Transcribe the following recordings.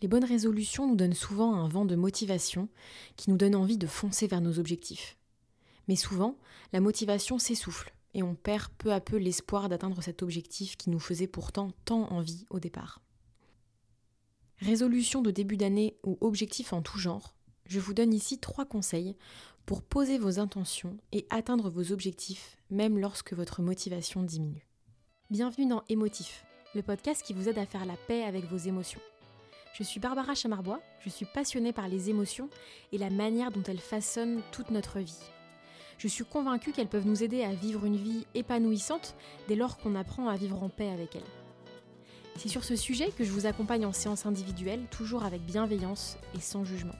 Les bonnes résolutions nous donnent souvent un vent de motivation qui nous donne envie de foncer vers nos objectifs. Mais souvent, la motivation s'essouffle et on perd peu à peu l'espoir d'atteindre cet objectif qui nous faisait pourtant tant envie au départ. Résolution de début d'année ou objectif en tout genre, je vous donne ici trois conseils pour poser vos intentions et atteindre vos objectifs même lorsque votre motivation diminue. Bienvenue dans Émotif, le podcast qui vous aide à faire la paix avec vos émotions. Je suis Barbara Chamarbois, je suis passionnée par les émotions et la manière dont elles façonnent toute notre vie. Je suis convaincue qu'elles peuvent nous aider à vivre une vie épanouissante dès lors qu'on apprend à vivre en paix avec elles. C'est sur ce sujet que je vous accompagne en séance individuelle, toujours avec bienveillance et sans jugement.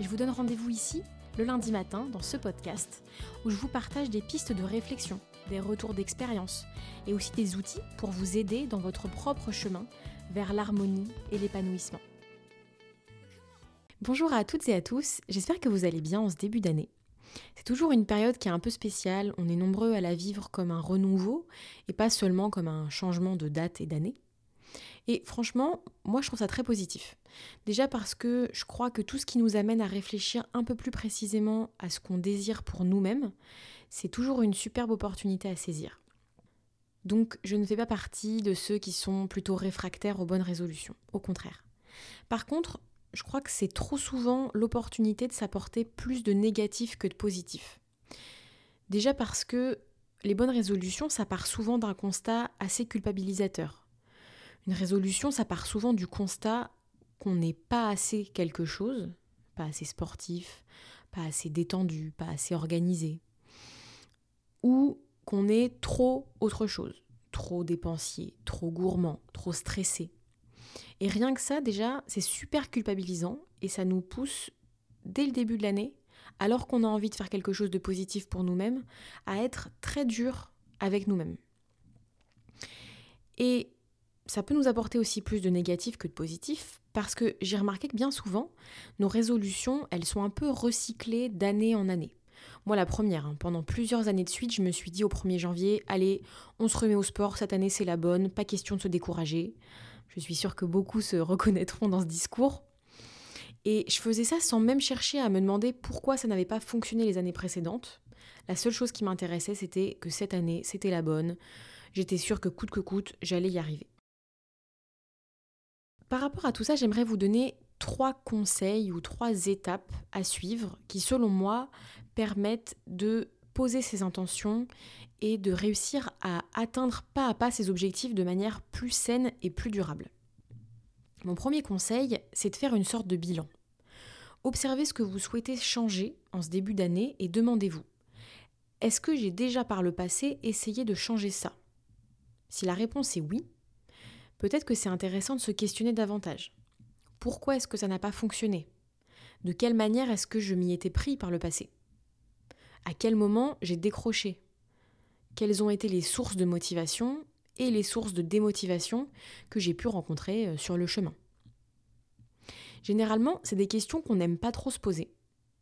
Je vous donne rendez-vous ici, le lundi matin, dans ce podcast, où je vous partage des pistes de réflexion, des retours d'expérience, et aussi des outils pour vous aider dans votre propre chemin vers l'harmonie et l'épanouissement. Bonjour à toutes et à tous, j'espère que vous allez bien en ce début d'année. C'est toujours une période qui est un peu spéciale, on est nombreux à la vivre comme un renouveau et pas seulement comme un changement de date et d'année. Et franchement, moi je trouve ça très positif. Déjà parce que je crois que tout ce qui nous amène à réfléchir un peu plus précisément à ce qu'on désire pour nous-mêmes, c'est toujours une superbe opportunité à saisir. Donc je ne fais pas partie de ceux qui sont plutôt réfractaires aux bonnes résolutions, au contraire. Par contre, je crois que c'est trop souvent l'opportunité de s'apporter plus de négatif que de positif. Déjà parce que les bonnes résolutions, ça part souvent d'un constat assez culpabilisateur. Une résolution, ça part souvent du constat qu'on n'est pas assez quelque chose, pas assez sportif, pas assez détendu, pas assez organisé, ou qu'on est trop autre chose, trop dépensier, trop gourmand, trop stressé. Et rien que ça, déjà, c'est super culpabilisant et ça nous pousse, dès le début de l'année, alors qu'on a envie de faire quelque chose de positif pour nous-mêmes, à être très dur avec nous-mêmes. Et ça peut nous apporter aussi plus de négatif que de positif, parce que j'ai remarqué que bien souvent, nos résolutions, elles sont un peu recyclées d'année en année. Moi, la première, hein, pendant plusieurs années de suite, je me suis dit au 1er janvier, allez, on se remet au sport, cette année c'est la bonne, pas question de se décourager. Je suis sûre que beaucoup se reconnaîtront dans ce discours. Et je faisais ça sans même chercher à me demander pourquoi ça n'avait pas fonctionné les années précédentes. La seule chose qui m'intéressait, c'était que cette année, c'était la bonne. J'étais sûre que coûte que coûte, j'allais y arriver. Par rapport à tout ça, j'aimerais vous donner trois conseils ou trois étapes à suivre qui, selon moi, permettent de poser ses intentions et de réussir à atteindre pas à pas ses objectifs de manière plus saine et plus durable. Mon premier conseil, c'est de faire une sorte de bilan. Observez ce que vous souhaitez changer en ce début d'année et demandez-vous, est-ce que j'ai déjà par le passé essayé de changer ça? Si la réponse est oui, peut-être que c'est intéressant de se questionner davantage. Pourquoi est-ce que ça n'a pas fonctionné? De quelle manière est-ce que je m'y étais pris par le passé? À quel moment j'ai décroché? Quelles ont été les sources de motivation et les sources de démotivation que j'ai pu rencontrer euh, sur le chemin? Généralement, c'est des questions qu'on n'aime pas trop se poser,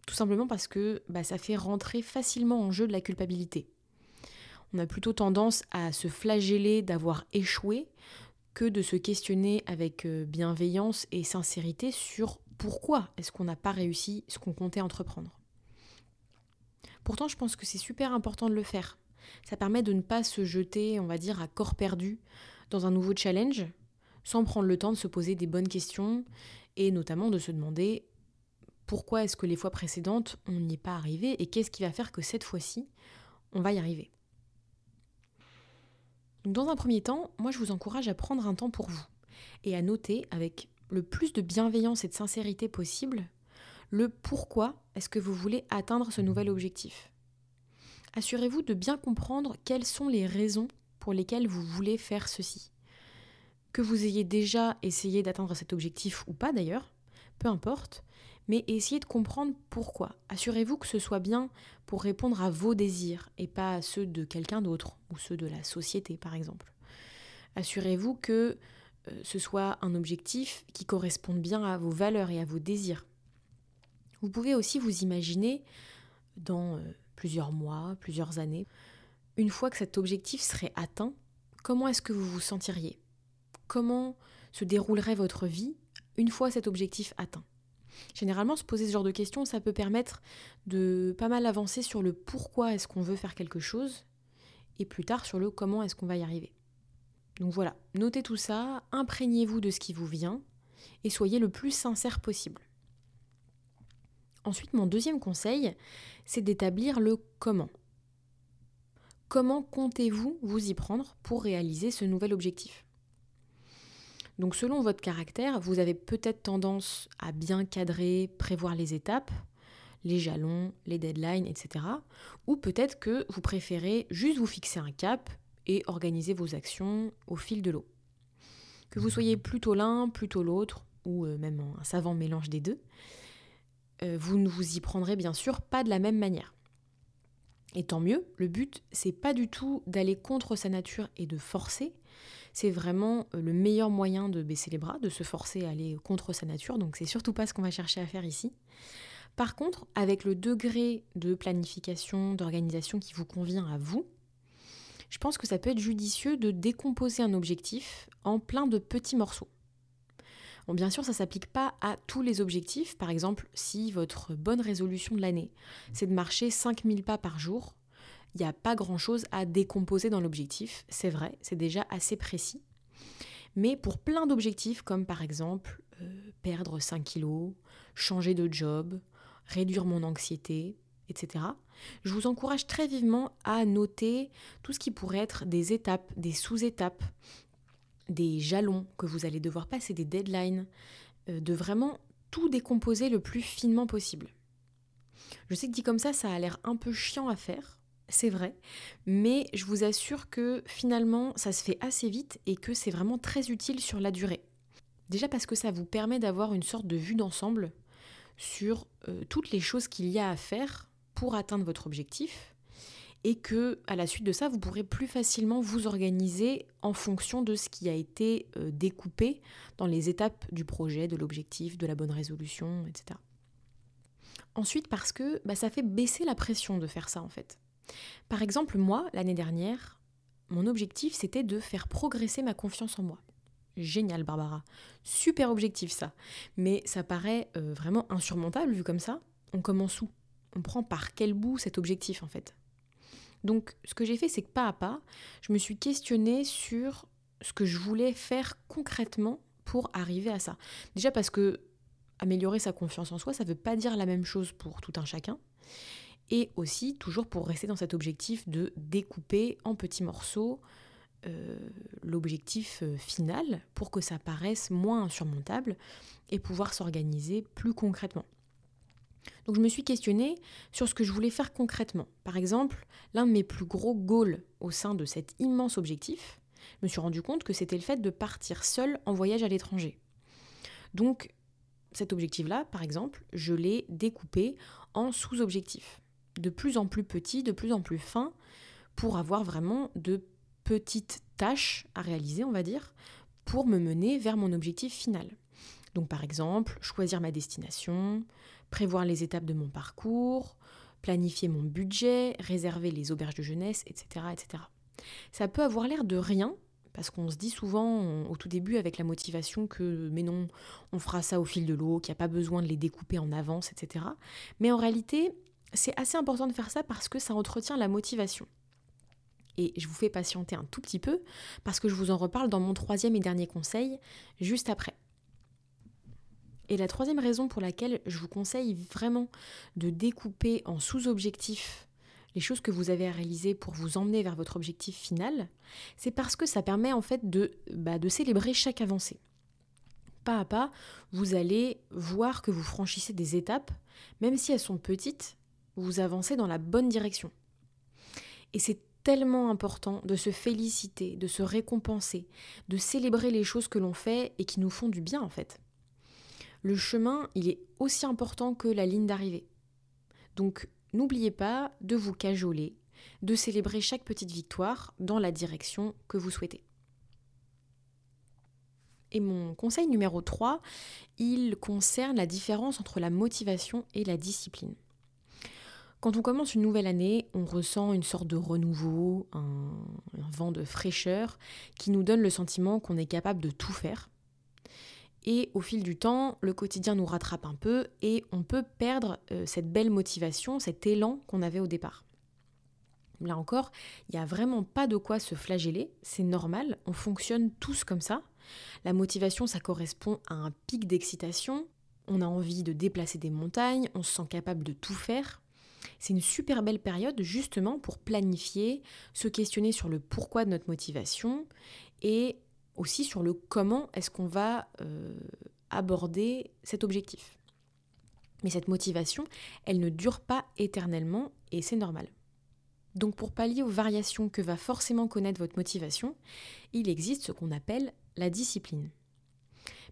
tout simplement parce que bah, ça fait rentrer facilement en jeu de la culpabilité. On a plutôt tendance à se flageller d'avoir échoué que de se questionner avec euh, bienveillance et sincérité sur pourquoi est-ce qu'on n'a pas réussi ce qu'on comptait entreprendre. Pourtant, je pense que c'est super important de le faire, ça permet de ne pas se jeter, on va dire, à corps perdu dans un nouveau challenge, sans prendre le temps de se poser des bonnes questions et notamment de se demander pourquoi est-ce que les fois précédentes on n'y est pas arrivé et qu'est-ce qui va faire que cette fois-ci on va y arriver. Dans un premier temps, moi je vous encourage à prendre un temps pour vous et à noter avec le plus de bienveillance et de sincérité possible le pourquoi est-ce que vous voulez atteindre ce nouvel objectif assurez-vous de bien comprendre quelles sont les raisons pour lesquelles vous voulez faire ceci. Que vous ayez déjà essayé d'atteindre cet objectif ou pas d'ailleurs, peu importe, mais essayez de comprendre pourquoi. Assurez-vous que ce soit bien pour répondre à vos désirs et pas à ceux de quelqu'un d'autre ou ceux de la société par exemple. Assurez-vous que euh, ce soit un objectif qui corresponde bien à vos valeurs et à vos désirs. Vous pouvez aussi vous imaginer dans euh, plusieurs mois, plusieurs années. Une fois que cet objectif serait atteint, comment est-ce que vous vous sentiriez? Comment se déroulerait votre vie une fois cet objectif atteint? Généralement, se poser ce genre de questions, ça peut permettre de pas mal avancer sur le pourquoi est-ce qu'on veut faire quelque chose et plus tard sur le comment est-ce qu'on va y arriver. Donc voilà, notez tout ça, imprégnez-vous de ce qui vous vient et soyez le plus sincère possible. Ensuite, mon deuxième conseil, c'est d'établir le comment. Comment comptez-vous vous y prendre pour réaliser ce nouvel objectif? Donc selon votre caractère, vous avez peut-être tendance à bien cadrer, prévoir les étapes, les jalons, les deadlines, etc. Ou peut-être que vous préférez juste vous fixer un cap et organiser vos actions au fil de l'eau. Que vous soyez plutôt l'un, plutôt l'autre, ou euh, même un savant mélange des deux, euh, vous ne vous y prendrez bien sûr pas de la même manière. Et tant mieux, le but, c'est pas du tout d'aller contre sa nature et de forcer, c'est vraiment euh, le meilleur moyen de baisser les bras, de se forcer à aller contre sa nature, donc c'est surtout pas ce qu'on va chercher à faire ici. Par contre, avec le degré de planification, d'organisation qui vous convient à vous, je pense que ça peut être judicieux de décomposer un objectif en plein de petits morceaux. Bon, bien sûr, ça ne s'applique pas à tous les objectifs. Par exemple, si votre bonne résolution de l'année, c'est de marcher 5000 pas par jour, il n'y a pas grand-chose à décomposer dans l'objectif, c'est vrai, c'est déjà assez précis. Mais pour plein d'objectifs, comme par exemple euh, perdre 5 kilos, changer de job, réduire mon anxiété, etc., je vous encourage très vivement à noter tout ce qui pourrait être des étapes, des sous-étapes, des jalons que vous allez devoir passer, des deadlines, euh, de vraiment tout décomposer le plus finement possible. Je sais que dit comme ça, ça a l'air un peu chiant à faire, c'est vrai, mais je vous assure que finalement ça se fait assez vite et que c'est vraiment très utile sur la durée. Déjà parce que ça vous permet d'avoir une sorte de vue d'ensemble sur euh, toutes les choses qu'il y a à faire pour atteindre votre objectif et que à la suite de ça vous pourrez plus facilement vous organiser en fonction de ce qui a été euh, découpé dans les étapes du projet, de l'objectif, de la bonne résolution, etc. Ensuite parce que bah, ça fait baisser la pression de faire ça en fait. Par exemple, moi, l'année dernière, mon objectif, c'était de faire progresser ma confiance en moi. Génial, Barbara. Super objectif, ça. Mais ça paraît euh, vraiment insurmontable vu comme ça. On commence où? On prend par quel bout cet objectif, en fait? Donc, ce que j'ai fait, c'est que pas à pas, je me suis questionnée sur ce que je voulais faire concrètement pour arriver à ça. Déjà parce que améliorer sa confiance en soi, ça ne veut pas dire la même chose pour tout un chacun et aussi toujours pour rester dans cet objectif de découper en petits morceaux euh, l'objectif euh, final pour que ça paraisse moins insurmontable et pouvoir s'organiser plus concrètement. Donc je me suis questionnée sur ce que je voulais faire concrètement. Par exemple, l'un de mes plus gros goals au sein de cet immense objectif, je me suis rendu compte que c'était le fait de partir seul en voyage à l'étranger. Donc cet objectif-là, par exemple, je l'ai découpé en sous-objectifs de plus en plus petit, de plus en plus fin, pour avoir vraiment de petites tâches à réaliser, on va dire, pour me mener vers mon objectif final. Donc par exemple, choisir ma destination, prévoir les étapes de mon parcours, planifier mon budget, réserver les auberges de jeunesse, etc. etc. Ça peut avoir l'air de rien, parce qu'on se dit souvent au tout début avec la motivation que mais non, on fera ça au fil de l'eau, qu'il n'y a pas besoin de les découper en avance, etc. Mais en réalité, c'est assez important de faire ça parce que ça entretient la motivation. Et je vous fais patienter un tout petit peu parce que je vous en reparle dans mon troisième et dernier conseil juste après. Et la troisième raison pour laquelle je vous conseille vraiment de découper en sous-objectifs les choses que vous avez à réaliser pour vous emmener vers votre objectif final, c'est parce que ça permet en fait de, bah, célébrer chaque avancée. Pas à pas, vous allez voir que vous franchissez des étapes, même si elles sont petites, vous avancez dans la bonne direction. Et c'est tellement important de se féliciter, de se récompenser, de célébrer les choses que l'on fait et qui nous font du bien en fait. Le chemin, il est aussi important que la ligne d'arrivée. Donc n'oubliez pas de vous cajoler, de célébrer chaque petite victoire dans la direction que vous souhaitez. Et mon conseil numéro 3, il concerne la différence entre la motivation et la discipline. Quand on commence une nouvelle année, on ressent une sorte de renouveau, un, vent de fraîcheur qui nous donne le sentiment qu'on est capable de tout faire. Et au fil du temps, le quotidien nous rattrape un peu et on peut perdre euh, cette belle motivation, cet élan qu'on avait au départ. Là encore, il n'y a vraiment pas de quoi se flageller, c'est normal, on fonctionne tous comme ça. La motivation, ça correspond à un pic d'excitation, on a envie de déplacer des montagnes, on se sent capable de tout faire. C'est une super belle période justement pour planifier, se questionner sur le pourquoi de notre motivation et aussi sur le comment est-ce qu'on va euh, aborder cet objectif. Mais cette motivation, elle ne dure pas éternellement et c'est normal. Donc pour pallier aux variations que va forcément connaître votre motivation, il existe ce qu'on appelle la discipline.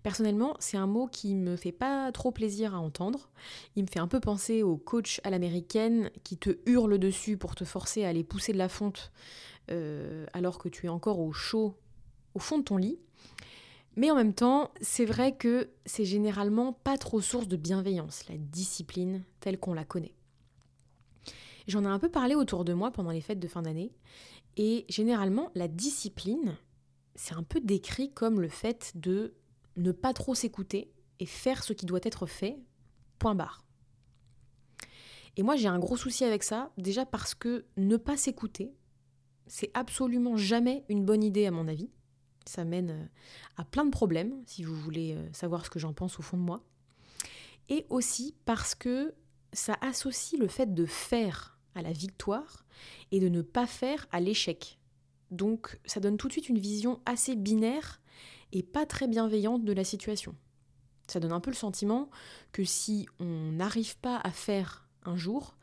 Personnellement, c'est un mot qui me fait pas trop plaisir à entendre. Il me fait un peu penser au coach à l'américaine qui te hurle dessus pour te forcer à aller pousser de la fonte euh, alors que tu es encore au chaud au fond de ton lit. Mais en même temps, c'est vrai que c'est généralement pas trop source de bienveillance, la discipline telle qu'on la connaît. J'en ai un peu parlé autour de moi pendant les fêtes de fin d'année. Et généralement, la discipline, c'est un peu décrit comme le fait de ne pas trop s'écouter et faire ce qui doit être fait, point barre. Et moi, j'ai un gros souci avec ça, déjà parce que ne pas s'écouter, c'est absolument jamais une bonne idée à mon avis. Ça mène euh, à plein de problèmes, si vous voulez euh, savoir ce que j'en pense au fond de moi. Et aussi parce que ça associe le fait de faire à la victoire et de ne pas faire à l'échec. Donc ça donne tout de suite une vision assez binaire et pas très bienveillante de la situation. Ça donne un peu le sentiment que si on n'arrive pas à faire un jour,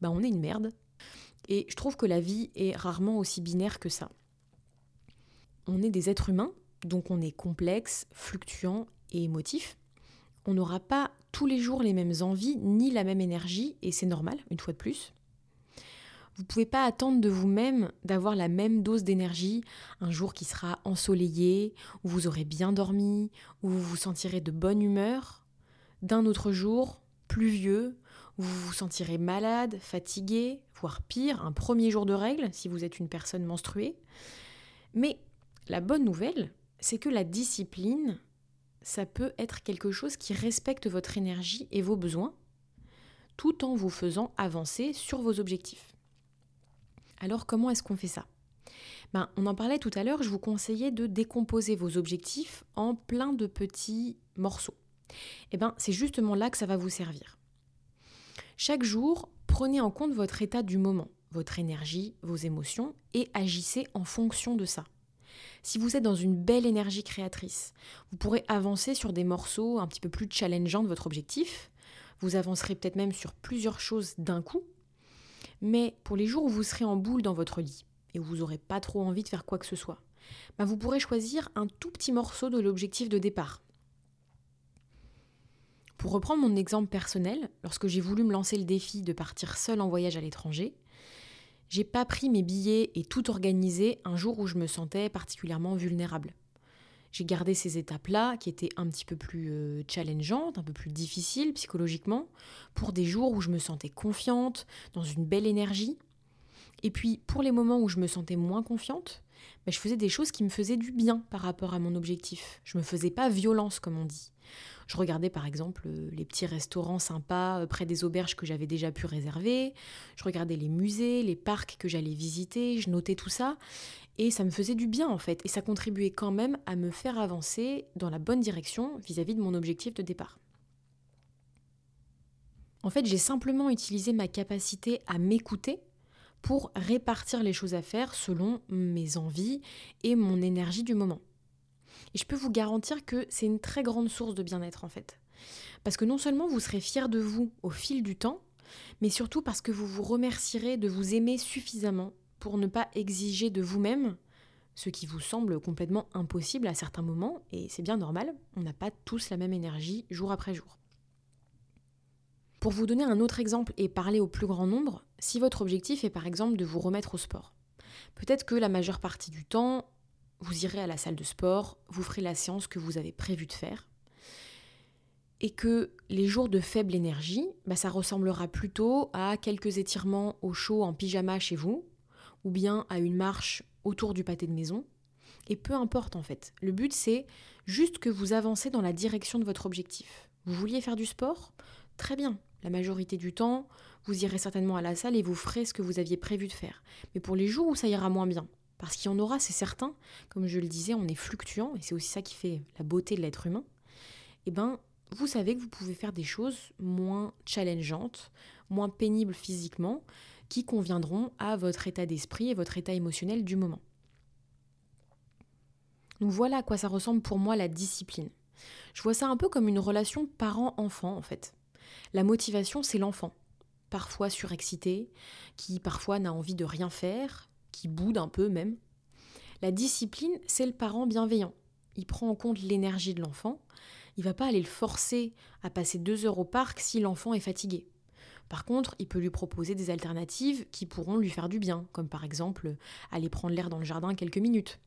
bah on est une merde. Et je trouve que la vie est rarement aussi binaire que ça. On est des êtres humains, donc on est complexe, fluctuant et émotif. On n'aura pas tous les jours les mêmes envies ni la même énergie, et c'est normal, une fois de plus. Vous ne pouvez pas attendre de vous-même d'avoir la même dose d'énergie un jour qui sera ensoleillé, où vous aurez bien dormi, où vous vous sentirez de bonne humeur, d'un autre jour pluvieux, où vous vous sentirez malade, fatigué, voire pire, un premier jour de règle si vous êtes une personne menstruée. Mais la bonne nouvelle, c'est que la discipline, ça peut être quelque chose qui respecte votre énergie et vos besoins, tout en vous faisant avancer sur vos objectifs. Alors comment est-ce qu'on fait ça? Ben, On en parlait tout à l'heure, je vous conseillais de décomposer vos objectifs en plein de petits morceaux. Et eh ben, c'est justement là que ça va vous servir. Chaque jour, prenez en compte votre état du moment, votre énergie, vos émotions, et agissez en fonction de ça. Si vous êtes dans une belle énergie créatrice, vous pourrez avancer sur des morceaux un petit peu plus challengeants de votre objectif. Vous avancerez peut-être même sur plusieurs choses d'un coup mais pour les jours où vous serez en boule dans votre lit et où vous n'aurez pas trop envie de faire quoi que ce soit, bah, vous pourrez choisir un tout petit morceau de l'objectif de départ. Pour reprendre mon exemple personnel, lorsque j'ai voulu me lancer le défi de partir seul en voyage à l'étranger, j'ai pas pris mes billets et tout organisé un jour où je me sentais particulièrement vulnérable. J'ai gardé ces étapes-là, qui étaient un petit peu plus euh, challengeantes, un peu plus difficiles psychologiquement, pour des jours où je me sentais confiante, dans une belle énergie. Et puis, pour les moments où je me sentais moins confiante, bah, je faisais des choses qui me faisaient du bien par rapport à mon objectif. Je me faisais pas violence, comme on dit. Je regardais par exemple euh, les petits restaurants sympas euh, près des auberges que j'avais déjà pu réserver. Je regardais les musées, les parcs que j'allais visiter. Je notais tout ça. Et ça me faisait du bien en fait. Et ça contribuait quand même à me faire avancer dans la bonne direction vis-à-vis de mon objectif de départ. En fait, j'ai simplement utilisé ma capacité à m'écouter pour répartir les choses à faire selon mes envies et mon énergie du moment. Et je peux vous garantir que c'est une très grande source de bien-être en fait. Parce que non seulement vous serez fier de vous au fil du temps, mais surtout parce que vous vous remercierez de vous aimer suffisamment pour ne pas exiger de vous-même ce qui vous semble complètement impossible à certains moments, et c'est bien normal, on n'a pas tous la même énergie jour après jour. Pour vous donner un autre exemple et parler au plus grand nombre, si votre objectif est par exemple de vous remettre au sport, peut-être que la majeure partie du temps, vous irez à la salle de sport, vous ferez la séance que vous avez prévu de faire, et que les jours de faible énergie, bah, ça ressemblera plutôt à quelques étirements au chaud en pyjama chez vous, ou bien à une marche autour du pâté de maison, Et peu importe en fait. Le but c'est juste que vous avancez dans la direction de votre objectif. Vous vouliez faire du sport Très bien. La majorité du temps, vous irez certainement à la salle et vous ferez ce que vous aviez prévu de faire. Mais pour les jours où ça ira moins bien, parce qu'il y en aura, c'est certain, comme je le disais, on est fluctuant, et c'est aussi ça qui fait la beauté de l'être humain, eh ben, vous savez que vous pouvez faire des choses moins challengeantes, moins pénibles physiquement, qui conviendront à votre état d'esprit et votre état émotionnel du moment. Donc voilà à quoi ça ressemble pour moi la discipline. Je vois ça un peu comme une relation parent-enfant en fait. La motivation, c'est l'enfant, parfois surexcité, qui parfois n'a envie de rien faire, qui boude un peu même. La discipline, c'est le parent bienveillant. Il prend en compte l'énergie de l'enfant. Il va pas aller le forcer à passer deux heures au parc si l'enfant est fatigué. Par contre, il peut lui proposer des alternatives qui pourront lui faire du bien, comme par exemple aller prendre l'air dans le jardin quelques minutes.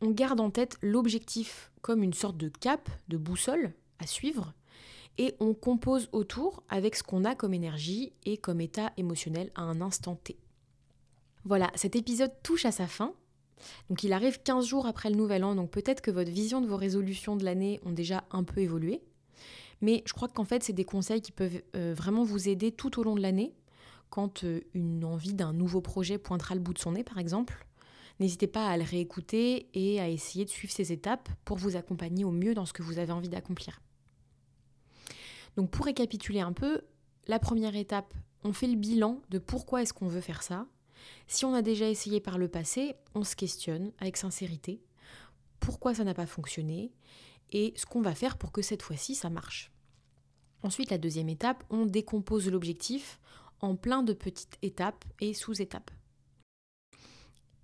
On garde en tête l'objectif comme une sorte de cap, de boussole à suivre, et on compose autour avec ce qu'on a comme énergie et comme état émotionnel à un instant T. Voilà, cet épisode touche à sa fin. Donc il arrive 15 jours après le nouvel an, donc peut-être que votre vision de vos résolutions de l'année ont déjà un peu évolué. Mais je crois qu'en fait, c'est des conseils qui peuvent euh, vraiment vous aider tout au long de l'année, quand euh, une envie d'un nouveau projet pointera le bout de son nez, par exemple. N'hésitez pas à le réécouter et à essayer de suivre ces étapes pour vous accompagner au mieux dans ce que vous avez envie d'accomplir. Donc pour récapituler un peu, la première étape, on fait le bilan de pourquoi est-ce qu'on veut faire ça. Si on a déjà essayé par le passé, on se questionne avec sincérité pourquoi ça n'a pas fonctionné? Et ce qu'on va faire pour que cette fois-ci ça marche. Ensuite, la deuxième étape, on décompose l'objectif en plein de petites étapes et sous-étapes.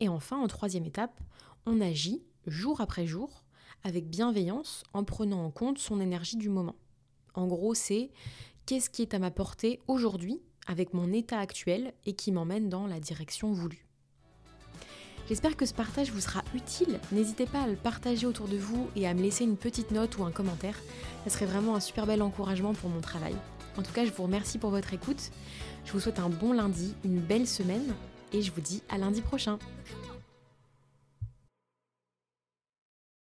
Et enfin, en troisième étape, on agit jour après jour avec bienveillance en prenant en compte son énergie du moment. En gros, c'est qu'est-ce qui est à ma portée aujourd'hui avec mon état actuel et qui m'emmène dans la direction voulue? J'espère que ce partage vous sera utile. N'hésitez pas à le partager autour de vous et à me laisser une petite note ou un commentaire. Ça serait vraiment un super bel encouragement pour mon travail. En tout cas, je vous remercie pour votre écoute. Je vous souhaite un bon lundi, une belle semaine et je vous dis à lundi prochain.